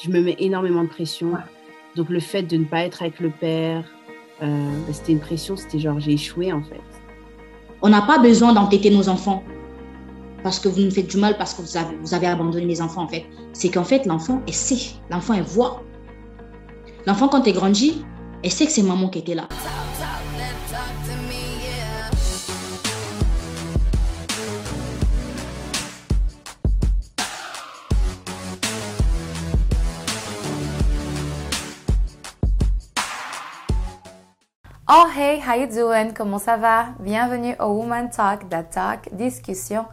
Je me mets énormément de pression. Donc le fait de ne pas être avec le père, euh, bah, c'était une pression, c'était genre j'ai échoué en fait. On n'a pas besoin d'entêter nos enfants parce que vous nous faites du mal, parce que vous avez, vous avez abandonné les enfants en fait. C'est qu'en fait l'enfant, elle sait, l'enfant, elle voit. L'enfant, quand elle grandit, elle sait que c'est maman qui était là. Oh hey, how you doing? Comment ça va? Bienvenue au Woman Talk, That Talk, discussion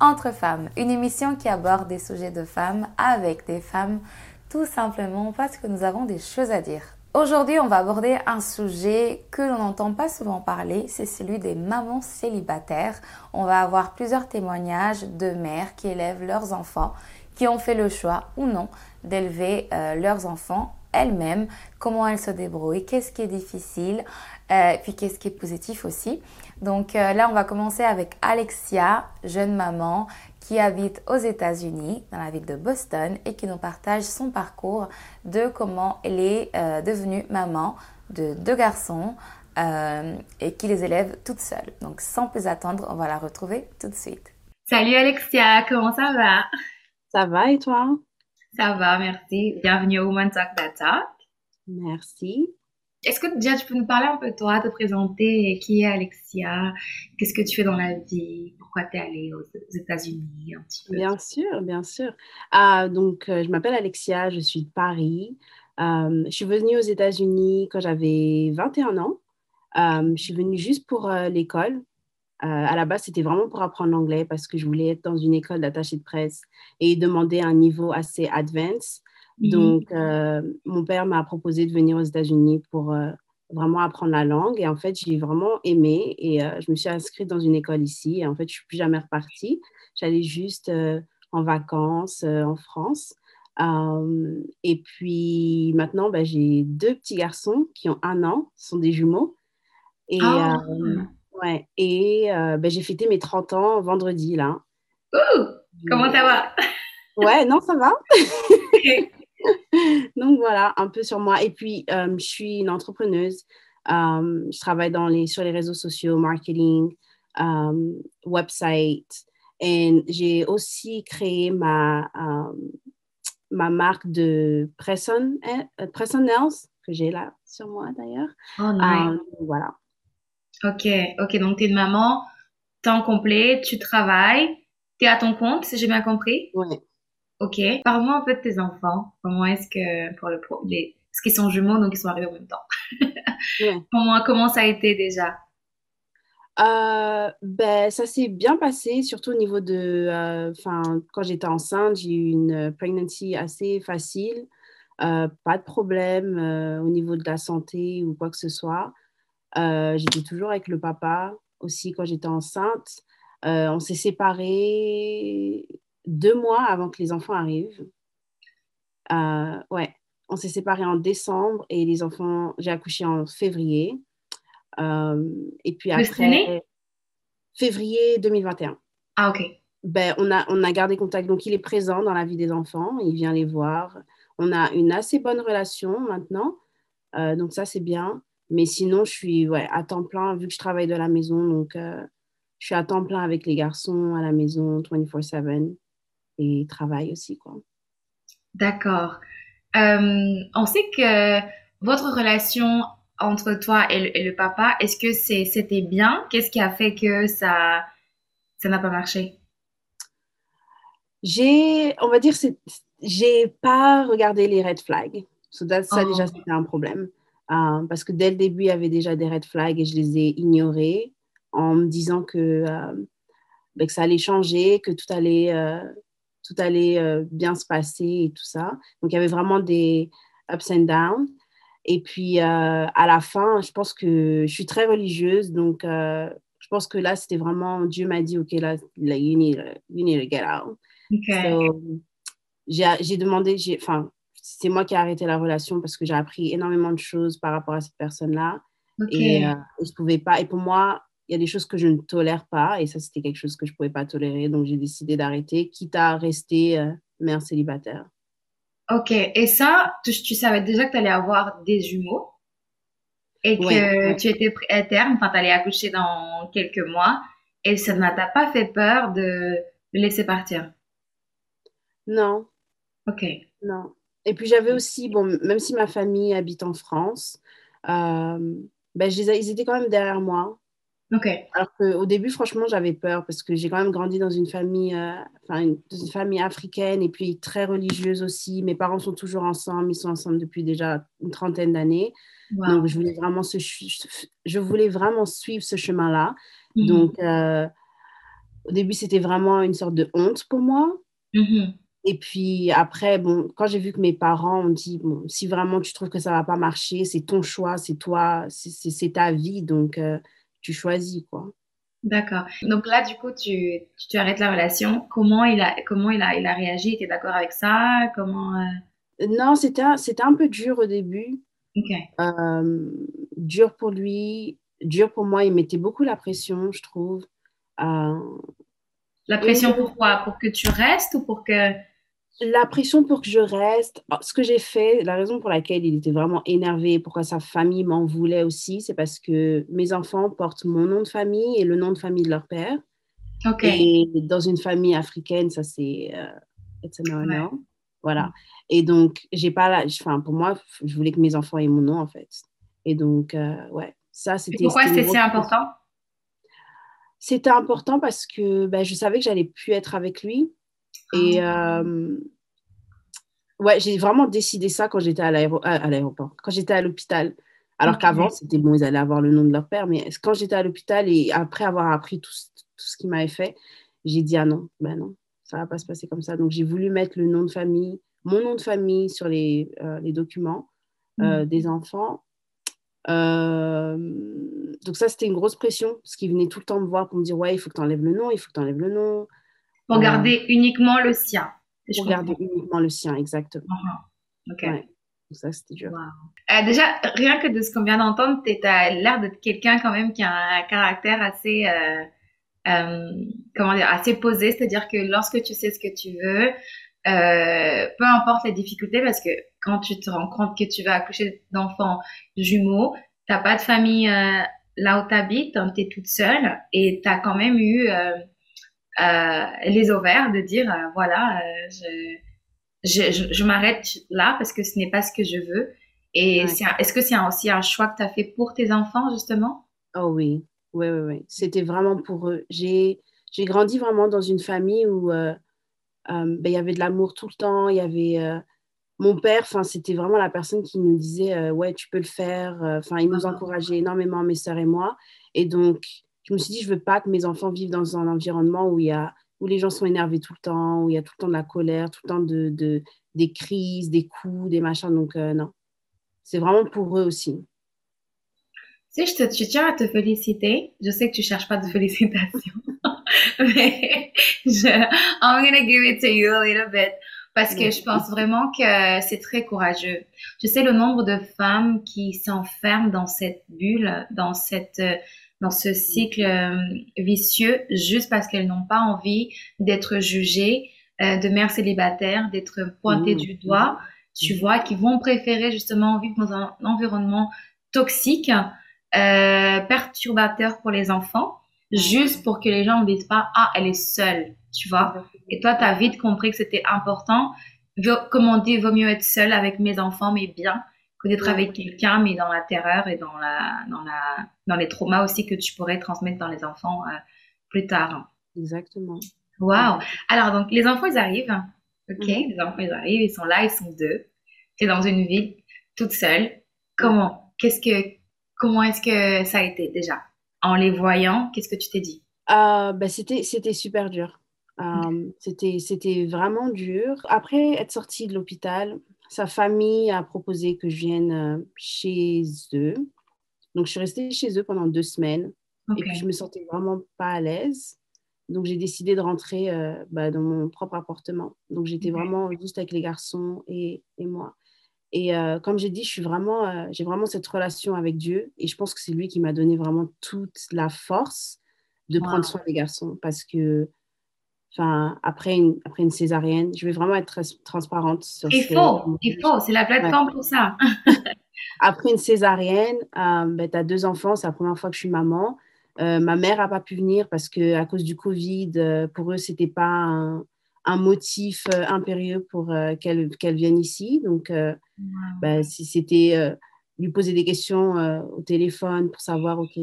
entre femmes. Une émission qui aborde des sujets de femmes avec des femmes, tout simplement parce que nous avons des choses à dire. Aujourd'hui, on va aborder un sujet que l'on n'entend pas souvent parler, c'est celui des mamans célibataires. On va avoir plusieurs témoignages de mères qui élèvent leurs enfants, qui ont fait le choix ou non d'élever euh, leurs enfants elles-mêmes, comment elles se débrouillent, qu'est-ce qui est difficile, euh, puis qu'est-ce qui est positif aussi. Donc euh, là, on va commencer avec Alexia, jeune maman qui habite aux États-Unis, dans la ville de Boston, et qui nous partage son parcours de comment elle est euh, devenue maman de deux garçons et qui les élève toute seule. Donc sans plus attendre, on va la retrouver tout de suite. Salut Alexia, comment ça va? Ça va et toi? Ça va, merci. Bienvenue au Woman Talk Data. Merci. Est-ce que déjà tu peux nous parler un peu de toi, te présenter, qui est Alexia, qu'est-ce que tu fais dans la vie, pourquoi tu es allée aux, États-Unis? Un petit peu Bien sûr, bien sûr. Ah, donc, euh, je m'appelle Alexia, je suis de Paris. Euh, je suis venue aux États-Unis quand j'avais 21 ans. Euh, je suis venue juste pour l'école. à la base, c'était vraiment pour apprendre l'anglais parce que je voulais être dans une école d'attaché de presse et demander un niveau assez advanced. Mhm. Donc, euh, mon père m'a proposé de venir aux États-Unis pour euh, vraiment apprendre la langue. Et en fait, j'ai vraiment aimé. Et euh, je me suis inscrite dans une école ici. Et en fait, je ne suis plus jamais repartie. J'allais juste en vacances en France. et puis maintenant, bah, j'ai deux petits garçons qui ont un an, ce sont des jumeaux. Et, ah. ouais, et bah, j'ai fêté mes 30 ans vendredi, là. comment ça va? Ouais, non, ça va. Donc voilà, un peu sur moi. Et puis, euh, je suis une entrepreneuse. Euh, je travaille dans les, sur les réseaux sociaux, marketing, euh, website. Et j'ai aussi créé ma, ma marque de Presson, Nails, que j'ai là sur moi d'ailleurs. Oh, nice. voilà. Ok, ok. Donc, tu es une maman, temps complet, tu travailles, tu es à ton compte, si j'ai bien compris. Oui. Ok. Parle-moi un peu de tes enfants. Comment est-ce que, pour le, les, parce qu'ils sont jumeaux, donc ils sont arrivés en même temps. comment, comment ça a été déjà? Euh, ben, ça s'est bien passé, surtout au niveau de. Euh, enfin, quand j'étais enceinte, j'ai eu une pregnancy assez facile. Euh, pas de problème au niveau de la santé ou quoi que ce soit. j'étais toujours avec le papa aussi quand j'étais enceinte. on s'est séparés deux mois avant que les enfants arrivent. Euh, ouais, on s'est séparés en décembre et les enfants, j'ai accouché en février. Euh, et puis après, février 2021. Ah, ok. Ben, on, a, on a gardé contact. Donc, il est présent dans la vie des enfants. Il vient les voir. On a une assez bonne relation maintenant. Euh, donc, ça, c'est bien. Mais sinon, je suis ouais, à temps plein, vu que je travaille de la maison. Donc, je suis à temps plein avec les garçons à la maison, 24-7 et travail aussi. Quoi. D'accord. Euh, on sait que votre relation entre toi et le, papa, est-ce que c'était bien? Qu'est-ce qui a fait que ça ça n'a pas marché? J'ai, on va dire, j'ai pas regardé les red flags. ça, déjà, oh. c'était un problème. Euh, parce que dès le début, il y avait déjà des red flags et je les ai ignorés en me disant que, euh, ben, que ça allait changer, que tout allait, tout allait euh, bien se passer et tout ça. Donc, il y avait vraiment des ups and downs. Et puis, euh, à la fin, je pense que je suis très religieuse. Donc, euh, je pense que là, c'était vraiment, Dieu m'a dit, OK, là, you, need, you need to get out. j'ai demandé, enfin, c'est moi qui ai arrêté la relation parce que j'ai appris énormément de choses par rapport à cette personne-là. Et, et, je pouvais pas. Et pour moi, il y a des choses que je ne tolère pas et ça, c'était quelque chose que je ne pouvais pas tolérer. Donc, j'ai décidé d'arrêter, quitte à rester euh, mère célibataire. Ok, et ça, tu, savais déjà que tu allais avoir des jumeaux et que tu étais à terme, enfin, tu allais accoucher dans quelques mois et ça ne t'a pas fait peur de laisser partir? Non. Ok. Non. Et puis j'avais aussi, bon, même si ma famille habite en France, euh, ben, ils étaient quand même derrière moi. Ok. Alors qu'au début, franchement, j'avais peur parce que j'ai quand même grandi dans une famille, euh, enfin, une, famille africaine et puis très religieuse aussi. Mes parents sont toujours ensemble, ils sont ensemble depuis déjà une trentaine d'années. Donc, je voulais vraiment, ce, je voulais vraiment suivre ce chemin-là. Mhm. Donc, euh, au début, c'était vraiment une sorte de honte pour moi. Mhm. Et puis après, bon, quand j'ai vu que mes parents ont dit, bon, si vraiment tu trouves que ça va pas marcher, c'est ton choix, c'est toi, c'est ta vie, donc euh, tu choisis, quoi. D'accord. Donc là, du coup, tu, tu, arrêtes la relation. Comment il a, comment il a, il a réagi? Il était d'accord avec ça? Comment euh? Non, c'était un, c'était un peu dur au début. Ok. Euh, dur pour lui, dur pour moi. Il mettait beaucoup la pression, je trouve. La pression pour quoi? Pour que tu restes ou pour que la pression pour que je reste, oh, ce que j'ai fait, la raison pour laquelle il était vraiment énervé, pourquoi sa famille m'en voulait aussi, c'est parce que mes enfants portent mon nom de famille et le nom de famille de leur père. Ok. Et dans une famille africaine, ça c'est euh, Voilà. Et donc, j'ai pas la, enfin, pour moi, je voulais que mes enfants aient mon nom en fait. Et donc, euh, ouais, ça c'était. Pourquoi c'était si important? C'était important parce que ben, je savais que j'allais plus être avec lui et ah. euh, ouais, j'ai vraiment décidé ça quand j'étais à l'aéroport, quand j'étais à l'hôpital. Alors qu'avant, c'était bon, ils allaient avoir le nom de leur père, mais quand j'étais à l'hôpital et après avoir appris tout, tout ce qu'ils m'avaient fait, j'ai dit ah non, ben non, ça va pas se passer comme ça. Donc j'ai voulu mettre le nom de famille, mon nom de famille sur les, euh, les documents euh, mmh. des enfants. donc ça, c'était une grosse pression, parce qu'ils venaient tout le temps me voir pour me dire ouais, il faut que tu enlèves le nom, il faut que tu enlèves le nom. Pour garder uniquement le sien. Pour garder uniquement le sien, exactement. Uh-huh. Ok. Ça, c'était dur. Euh, déjà, rien que de ce qu'on vient d'entendre, tu as l'air d'être quelqu'un quand même qui a un caractère assez, euh, euh, comment dire, assez posé. C'est-à-dire que lorsque tu sais ce que tu veux, peu importe les difficultés, parce que quand tu te rends compte que tu vas accoucher d'enfants jumeaux, t'as pas de famille là où tu habites, tu es toute seule et tu as quand même eu les ovaires de dire euh, voilà, euh, je, je, je, m'arrête là parce que ce n'est pas ce que je veux. Et est-ce que c'est aussi un choix que tu as fait pour tes enfants, justement? Oh oui, oui, oui, oui. C'était vraiment pour eux. J'ai grandi vraiment dans une famille où ben, il y avait de l'amour tout le temps. Il y avait mon père, c'était vraiment la personne qui nous disait ouais, tu peux le faire. Enfin, il nous ah. encourageait énormément, mes sœurs et moi. Et donc, je me suis dit, je veux pas que mes enfants vivent dans un environnement où, y a, où les gens sont énervés tout le temps, où il y a tout le temps de la colère, tout le temps de, de des crises, des coups, des machins. Donc, euh, non. C'est vraiment pour eux aussi. Si je, te, je tiens à te féliciter. Je sais que tu cherches pas de félicitations. mais je, I'm gonna give it to you a little bit. Parce que je pense vraiment que c'est très courageux. Je sais le nombre de femmes qui s'enferment dans cette bulle, dans cette dans ce cycle euh, vicieux juste parce qu'elles n'ont pas envie d'être jugées euh, de mères célibataires, d'être pointées mmh. du doigt, tu mmh. vois, qui vont préférer justement vivre dans un environnement toxique, euh, perturbateur pour les enfants, juste pour que les gens ne disent pas ah elle est seule, tu vois. Et toi tu as vite compris que c'était important. Comme on dit, vaut mieux être seule avec mes enfants, mais bien, que d'être avec quelqu'un, mais dans la terreur et dans, la, dans, la, dans les traumas aussi que tu pourrais transmettre dans les enfants euh, plus tard. Exactement. Waouh! Alors, donc, les enfants, ils arrivent. OK? Mhm. Les enfants, ils arrivent, ils sont là, ils sont deux. Tu es dans une ville toute seule. Comment? Qu'est-ce que, comment est-ce que ça a été déjà? En les voyant, qu'est-ce que tu t'es dit? Euh, bah, c'était, super dur. Euh, c'était, c'était vraiment dur. Après être sortie de l'hôpital, sa famille a proposé que je vienne euh, chez eux. Donc, je suis restée chez eux pendant deux semaines. Et puis, je me sentais vraiment pas à l'aise. Donc, j'ai décidé de rentrer euh, bah, dans mon propre appartement. Donc, j'étais vraiment juste avec les garçons et, et moi. Et euh, comme j'ai dit, je suis vraiment, j'ai vraiment cette relation avec Dieu. Et je pense que c'est lui qui m'a donné vraiment toute la force de prendre soin des garçons. Parce que enfin, après une, après une césarienne. Je vais vraiment être très transparente sur Il faut, il faut, c'est la plateforme pour ça. après une césarienne, euh, ben, tu as deux enfants, c'est la première fois que je suis maman. Euh, ma mère n'a pas pu venir parce que à cause du Covid, euh, pour eux, c'était pas un, un motif impérieux pour qu'elle qu'elle vienne ici. Donc, ben, si c'était lui poser des questions au téléphone pour savoir, OK,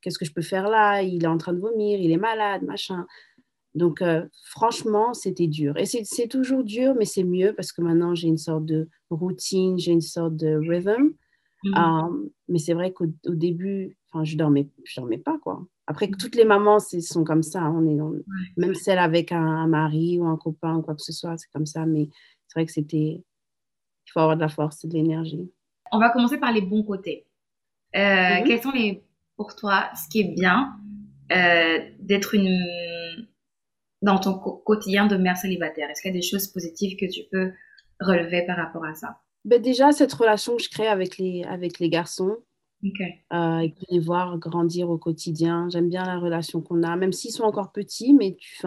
qu'est-ce que je peux faire là? Il est en train de vomir, il est malade, machin. Donc, euh, franchement, c'était dur. Et c'est toujours dur, mais c'est mieux parce que maintenant, j'ai une sorte de routine, j'ai une sorte de rhythm. Mhm. Euh, mais c'est vrai qu'au début, je dormais, je dormais pas, quoi. Après, toutes les mamans sont comme ça. Hein. On est Même celle avec un, mari ou un copain ou quoi que ce soit, c'est comme ça. Mais c'est vrai que c'était... Il faut avoir de la force et de l'énergie. On va commencer par les bons côtés. Euh, mhm. Quels sont les, pour toi ce qui est bien d'être une dans ton quotidien de mère célibataire? Est-ce qu'il y a des choses positives que tu peux relever par rapport à ça? Ben Déjà, cette relation que je crée avec les, avec les garçons, euh, et les voir grandir au quotidien. J'aime bien la relation qu'on a, même s'ils sont encore petits, mais tu,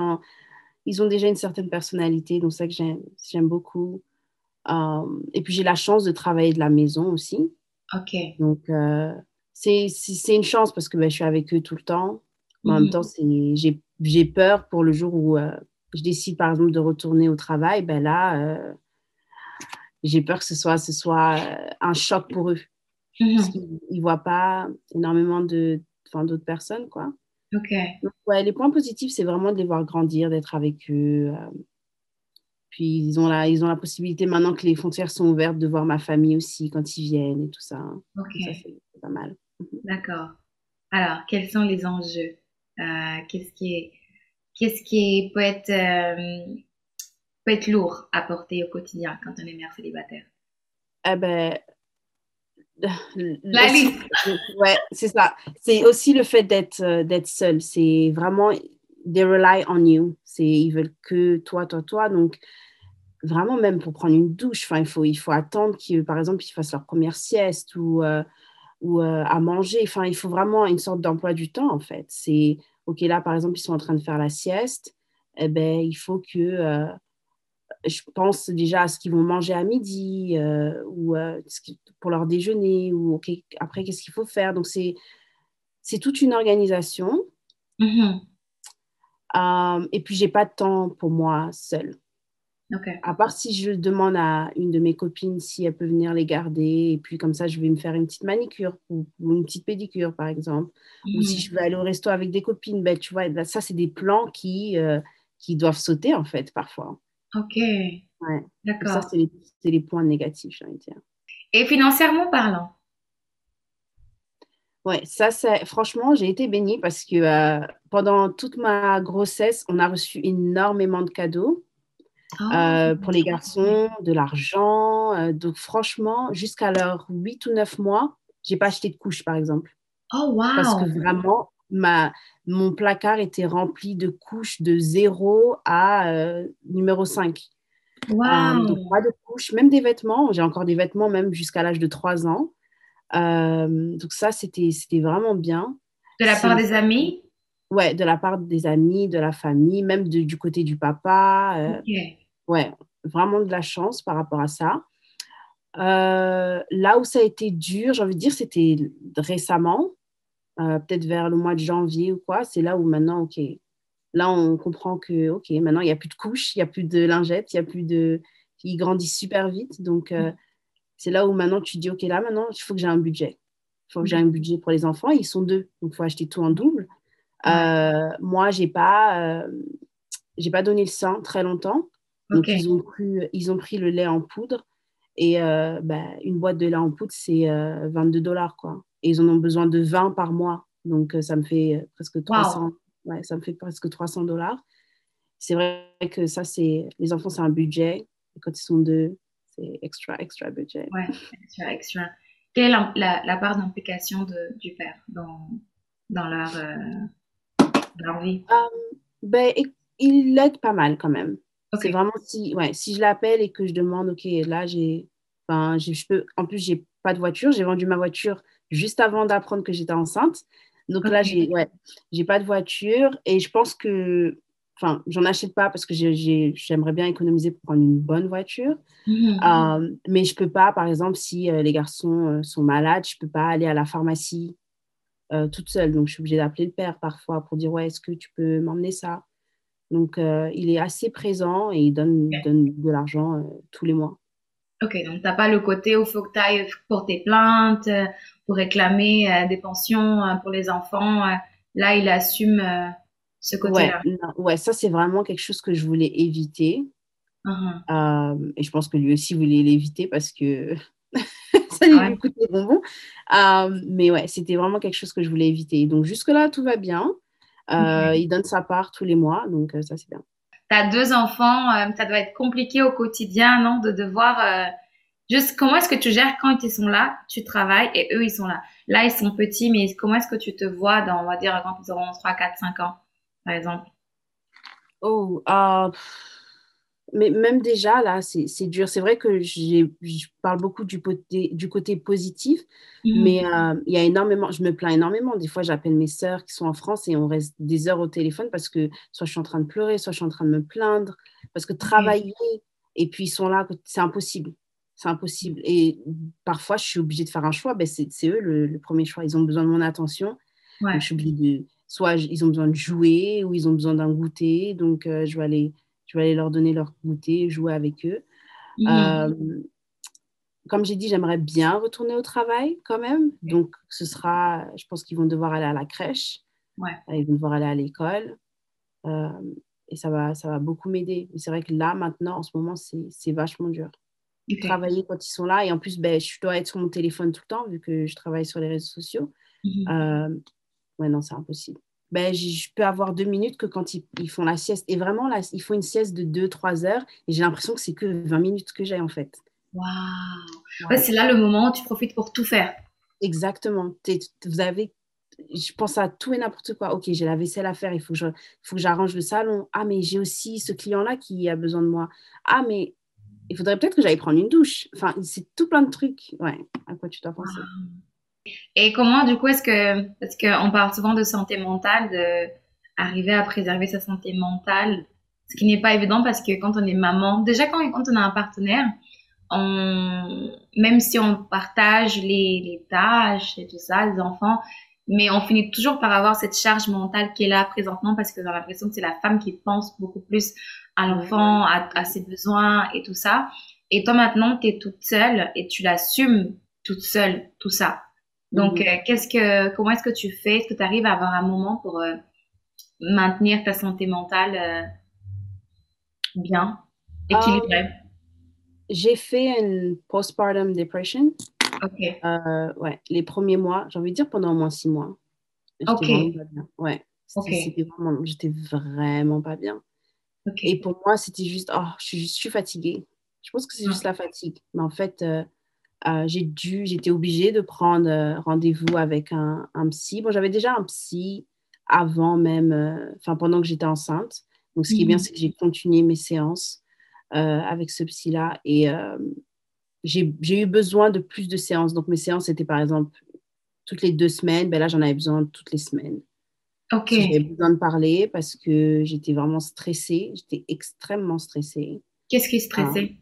ils ont déjà une certaine personnalité, donc c'est ça que j'aime beaucoup. Euh, et puis j'ai la chance de travailler de la maison aussi. Ok. Donc euh, c'est une chance parce que ben, je suis avec eux tout le temps. En même mhm. temps, j'ai j'ai peur pour le jour où euh, je décide, par exemple, de retourner au travail, ben là, euh, j'ai peur que ce soit, ce soit euh, un choc pour eux. Mhm. Parce qu'ils ne voient pas énormément de, d'autres personnes, quoi. OK. Donc, ouais, les points positifs, c'est vraiment de les voir grandir, d'être avec eux. puis, ils ont, la, ils ont la possibilité, maintenant que les frontières sont ouvertes, de voir ma famille aussi quand ils viennent et tout ça. OK. Ça, c'est pas mal. D'accord. Alors, quels sont les enjeux? Qu'est-ce qui est, qu'est-ce qui peut être, euh, peut être lourd à porter au quotidien quand on est mère célibataire? Eh ben, la liste. Ouais, c'est ça. C'est aussi le fait d'être euh, d'être seul. C'est vraiment they rely on you. C'est ils veulent que toi, toi, toi. Donc vraiment même pour prendre une douche, enfin il faut il faut attendre qu'ils par exemple ils fassent leur première sieste ou ou à manger. Enfin il faut vraiment une sorte d'emploi du temps en fait. C'est OK, là, par exemple, ils sont en train de faire la sieste, eh ben, il faut que euh, je pense déjà à ce qu'ils vont manger à midi euh, ou euh, pour leur déjeuner ou OK, après, qu'est-ce qu'il faut faire? Donc, c'est, c'est toute une organisation. Mm-hmm. et puis, j'ai pas de temps pour moi seule. À part si je demande à une de mes copines si elle peut venir les garder, et puis comme ça, je vais me faire une petite manicure ou, une petite pédicure, par exemple. Ou si je veux aller au resto avec des copines, ben, tu vois, ben, ça, c'est des plans qui, euh, qui doivent sauter, en fait, parfois. Ok. Ouais. D'accord. Ça, c'est les, les, points négatifs, j'ai envie de dire. Et financièrement parlant? Ouais, ça, c'est franchement, j'ai été bénie parce que euh, pendant toute ma grossesse, on a reçu énormément de cadeaux. Ah, pour les garçons, de l'argent. Donc, franchement, jusqu'à leurs 8 ou 9 mois, j'ai pas acheté de couches, par exemple. Oh, wow! Parce que vraiment, ma, mon placard était rempli de couches de 0 à euh, numéro 5. Wow! donc, pas de couches, même des vêtements. J'ai encore des vêtements, même jusqu'à l'âge de 3 ans. donc, ça, c'était vraiment bien. De la part des amis? Ouais, de la part des amis, de la famille, même du côté du papa. Euh, ouais, vraiment de la chance par rapport à ça. Euh, là où ça a été dur, j'ai envie de dire, c'était récemment, euh, peut-être vers le mois de janvier ou quoi. C'est là où maintenant, OK, là on comprend que, OK, maintenant il n'y a plus de couches, il n'y a plus de lingettes, il y a plus de. Ils grandissent super vite. Donc, mm. c'est là où maintenant tu dis, OK, là maintenant, il faut que j'ai un budget. Il faut que j'ai un budget pour les enfants. Ils sont deux, donc il faut acheter tout en double. Euh, moi, j'ai pas, euh, j'ai pas donné le sein très longtemps. Donc, ils, ont pris, ils ont pris le lait en poudre. Et euh, bah, une boîte de lait en poudre, c'est 22 dollars. Quoi. Et ils en ont besoin de 20 par mois. Donc, ça me fait presque 300, ouais, ça me fait presque 300 dollars. C'est vrai que ça, c'est les enfants, c'est un budget. Et quand ils sont deux, c'est extra, extra budget. Ouais, extra, extra. Quelle est la, la, part d'implication du père dans, dans leur, euh, ben, il l'aide pas mal quand même. C'est vraiment si, ouais, si je l'appelle et que je demande, OK, là, j'ai. Enfin, je peux. En plus, j'ai pas de voiture. J'ai vendu ma voiture juste avant d'apprendre que j'étais enceinte. Donc là, j'ai ouais, j'ai pas de voiture et je pense que enfin, j'en achète pas parce que j'aimerais bien économiser pour prendre une bonne voiture. Mhm. Euh, mais je peux pas, par exemple, si euh, les garçons euh, sont malades, je peux pas aller à la pharmacie toute seule. Donc, je suis obligée d'appeler le père parfois pour dire, ouais, est-ce que tu peux m'emmener ça? Donc, il est assez présent et il donne, donne de l'argent tous les mois. Ok, donc tu n'as pas le côté où il faut que tu ailles porter plainte pour réclamer des pensions pour les enfants. Là, il assume ce côté-là. Ouais, ça, c'est vraiment quelque chose que je voulais éviter. Uh-huh. Euh, et je pense que lui aussi voulait l'éviter parce que ça lui ouais. coûte des bonbons. Euh, mais ouais, c'était vraiment quelque chose que je voulais éviter. Donc, jusque-là, tout va bien. Euh, il donne sa part tous les mois, donc ça, c'est bien. Tu as deux enfants, ça doit être compliqué au quotidien, non De devoir. Juste, comment est-ce que tu gères quand ils sont là, tu travailles et eux, ils sont là? Là, ils sont petits, mais comment est-ce que tu te vois dans, on va dire, quand ils auront 3, 4, 5 ans par exemple? Oh, mais même déjà, là, c'est dur. C'est vrai que je parle beaucoup du côté, du côté positif, Mhm. mais euh, il y a énormément, je me plains énormément. Des fois, j'appelle mes sœurs qui sont en France et on reste des heures au téléphone parce que soit je suis en train de pleurer, soit je suis en train de me plaindre, parce que travailler et puis ils sont là, c'est impossible. C'est impossible. Et parfois, je suis obligée de faire un choix. Ben, c'est eux le, le premier choix. Ils ont besoin de mon attention. Ouais. Donc, je suis obligée de soit ils ont besoin de jouer ou ils ont besoin d'un goûter. Donc, euh, je, vais aller, je vais aller leur donner leur goûter, jouer avec eux. Mhm. Euh, comme j'ai dit, j'aimerais bien retourner au travail quand même. Donc, ce sera, je pense qu'ils vont devoir aller à la crèche. Ouais. Ils vont devoir aller à l'école. Euh, et ça va, ça va beaucoup m'aider. Mais c'est vrai que là, maintenant, en ce moment, c'est vachement dur. Travailler quand ils sont là. Et en plus, ben, je dois être sur mon téléphone tout le temps vu que je travaille sur les réseaux sociaux. Euh, ouais, non, c'est impossible. Ben, je peux avoir deux minutes que quand ils, ils font la sieste. Et vraiment, là, ils font une sieste de deux, trois heures. Et j'ai l'impression que c'est que 20 minutes que j'ai, en fait. Waouh. Ouais, c'est là le moment où tu profites pour tout faire. Exactement. Vous avez, je pense à tout et n'importe quoi. Ok, j'ai la vaisselle à faire, il faut que je, faut que j'arrange le salon. Ah, mais j'ai aussi ce client-là qui a besoin de moi. Ah, mais il faudrait peut-être que j'aille prendre une douche. Enfin, c'est tout plein de trucs. Ouais, à quoi tu dois penser. Et comment, du coup, est-ce que, parce qu'on parle souvent de santé mentale, de arriver à préserver sa santé mentale, ce qui n'est pas évident parce que quand on est maman, déjà quand, quand on a un partenaire, on, même si on partage les, les tâches et tout ça, les enfants, mais on finit toujours par avoir cette charge mentale qui est là présentement parce que j'ai l'impression que c'est la femme qui pense beaucoup plus à l'enfant, à, à ses besoins et tout ça. Et toi maintenant, tu es toute seule et tu l'assumes toute seule, tout ça. Donc, Mhm. euh, qu'est-ce que, comment est-ce que tu fais? Est-ce que tu arrives à avoir un moment pour euh, maintenir ta santé mentale euh, bien, équilibrée? J'ai fait une postpartum depression. Ok, Euh, ouais, les premiers mois, j'ai envie de dire pendant au moins six mois. Ok. vraiment. Ouais, c'était Ok. c'était vraiment, j'étais vraiment pas bien. ok. Et pour moi, c'était juste, oh, je suis, je suis fatiguée. Je pense que c'est juste la fatigue. Mais en fait, euh, j'ai dû, j'étais obligée de prendre euh, rendez-vous avec un, un psy. Bon, j'avais déjà un psy avant même, euh, enfin, pendant que j'étais enceinte. Donc, ce qui est bien, Mhm. c'est que j'ai continué mes séances avec ce psy-là. Et j'ai eu besoin de plus de séances. Donc, mes séances étaient, par exemple, toutes les deux semaines. Ben là, j'en avais besoin toutes les semaines. Ok, J'avais besoin de parler parce que j'étais vraiment stressée. J'étais extrêmement stressée. qu'est-ce qui est stressé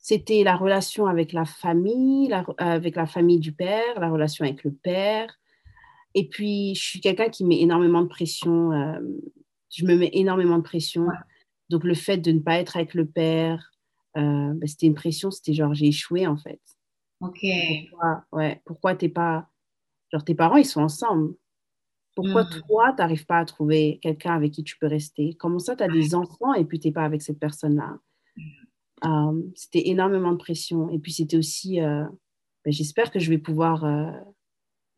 C'était la relation avec la famille, la- avec la famille du père, la relation avec le père. Et puis, je suis quelqu'un qui met énormément de pression. euh, je me mets énormément de pression. Ouais. Donc, le fait de ne pas être avec le père, euh, ben, c'était une pression. C'était genre, j'ai échoué en fait. Ok, Pourquoi, ouais, pourquoi t'es pas. Genre, tes parents, ils sont ensemble? Pourquoi Mhm. toi, tu n'arrives pas à trouver quelqu'un avec qui tu peux rester? Comment ça, tu as des enfants et puis tu n'es pas avec cette personne-là? Euh, C'était énormément de pression. Et puis, c'était aussi, euh, ben, j'espère que je vais pouvoir euh,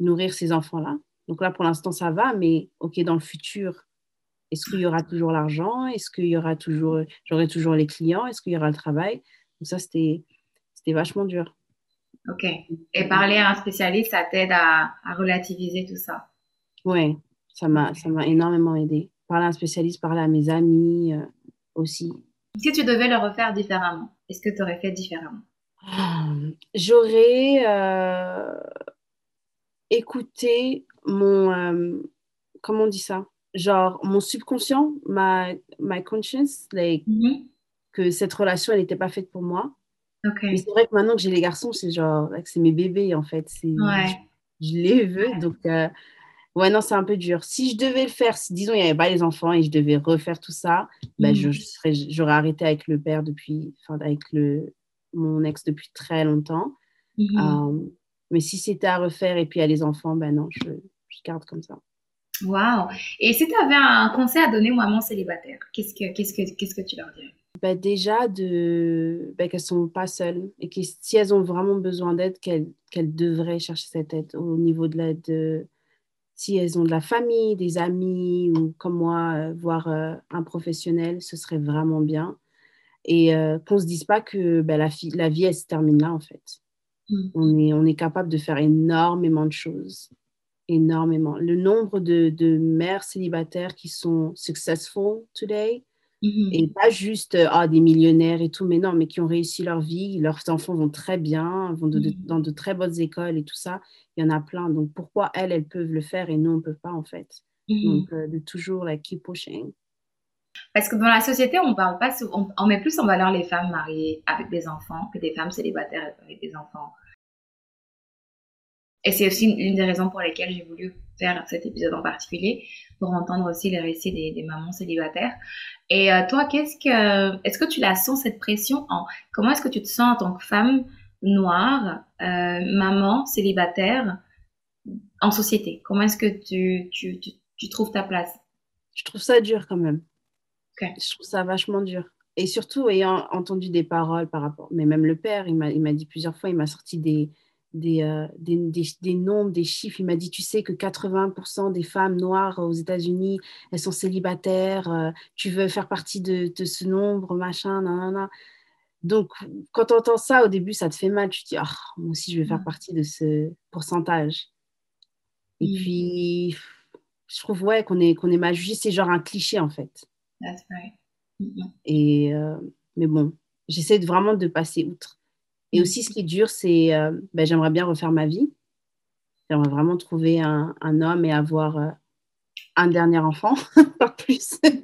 nourrir ces enfants-là. Donc là, pour l'instant, ça va, mais OK, dans le futur, est-ce qu'il y aura toujours l'argent? Est-ce qu'il y aura toujours, j'aurai toujours les clients? Est-ce qu'il y aura le travail? Donc ça, c'était c'était vachement dur. ok. Et parler à un spécialiste, ça t'aide à, à relativiser tout ça? Ouais, ça m'a ça m'a énormément aidé. Parler à un spécialiste, parler à mes amis aussi. Si tu devais le refaire différemment, est-ce que tu aurais fait différemment? J'aurais euh, écouté mon... euh, comment on dit ça? genre, mon subconscient, ma, my conscience, like, Mhm. que cette relation, elle n'était pas faite pour moi. Ok. Mais c'est vrai que maintenant que j'ai les garçons, c'est genre, like, c'est mes bébés, en fait. Ouais. je, je les veux. Donc, euh, ouais, non, c'est un peu dur. Si je devais le faire, si, disons, il n'y avait pas les enfants et je devais refaire tout ça, ben, Mhm. je, je serais, j'aurais arrêté avec le père depuis, enfin, avec le, mon ex depuis très longtemps. Euh, mais si c'était à refaire et puis il y a les enfants, ben non, je, je garde comme ça. Wow. Et si tu avais un conseil à donner aux mamans célibataires, qu'est-ce que, qu'est-ce que, qu'est-ce que tu leur dirais? Ben, déjà, de, ben, qu'elles ne sont pas seules et que si elles ont vraiment besoin d'aide, qu'elles, qu'elles devraient chercher cette aide au niveau de l'aide. Si elles ont de la famille, des amis ou comme moi, euh, voir euh, un professionnel, ce serait vraiment bien. Et euh, qu'on ne se dise pas que ben, la, la vie, elle se termine là, en fait. Mm. On est, on est capable de faire énormément de choses. Énormément. Le nombre de, de mères célibataires qui sont successful today, Mhm. et pas juste euh, ah, des millionnaires et tout, mais non, mais qui ont réussi leur vie, leurs enfants vont très bien, vont de- de- Mhm. dans de très bonnes écoles et tout ça. Il y en a plein. Donc pourquoi elles, elles peuvent le faire et nous, on ne peut pas en fait? Mhm. Donc euh, de toujours like, keep pushing. Parce que dans la société, on parle pas, on, on met plus en valeur les femmes mariées avec des enfants que des femmes célibataires avec des enfants. Et c'est aussi l'une des raisons pour lesquelles j'ai voulu faire cet épisode en particulier, pour entendre aussi les récits des, des mamans célibataires. Et euh, toi, qu'est-ce que, est-ce que tu la sens cette pression en, comment est-ce que tu te sens en tant que femme noire, euh, maman célibataire en société? Comment est-ce que tu, tu, tu, tu trouves ta place? Je trouve ça dur quand même. Ok. Je trouve ça vachement dur. Et surtout ayant entendu des paroles par rapport, mais même le père, il m'a il m'a dit plusieurs fois, il m'a sorti des, des, euh, des, des, des nombres, des chiffres. Il m'a dit, tu sais que 80% des femmes noires aux États-Unis, elles sont célibataires. euh, tu veux faire partie de, de ce nombre, machin, nanana. Donc, quand tu entends ça, au début, ça te fait mal. Tu te dis, Ah, moi aussi, je vais faire Mm. partie de ce pourcentage. Et Mm. puis, je trouve, ouais, qu'on est, qu'on est mal jugé. C'est genre un cliché, en fait. That's right. Et, euh, mais bon, j'essaie vraiment de passer outre. Et aussi, ce qui est dur, c'est euh, ben, j'aimerais bien refaire ma vie. J'aimerais vraiment trouver un, un homme et avoir euh, un dernier enfant, pas plus. Ouais,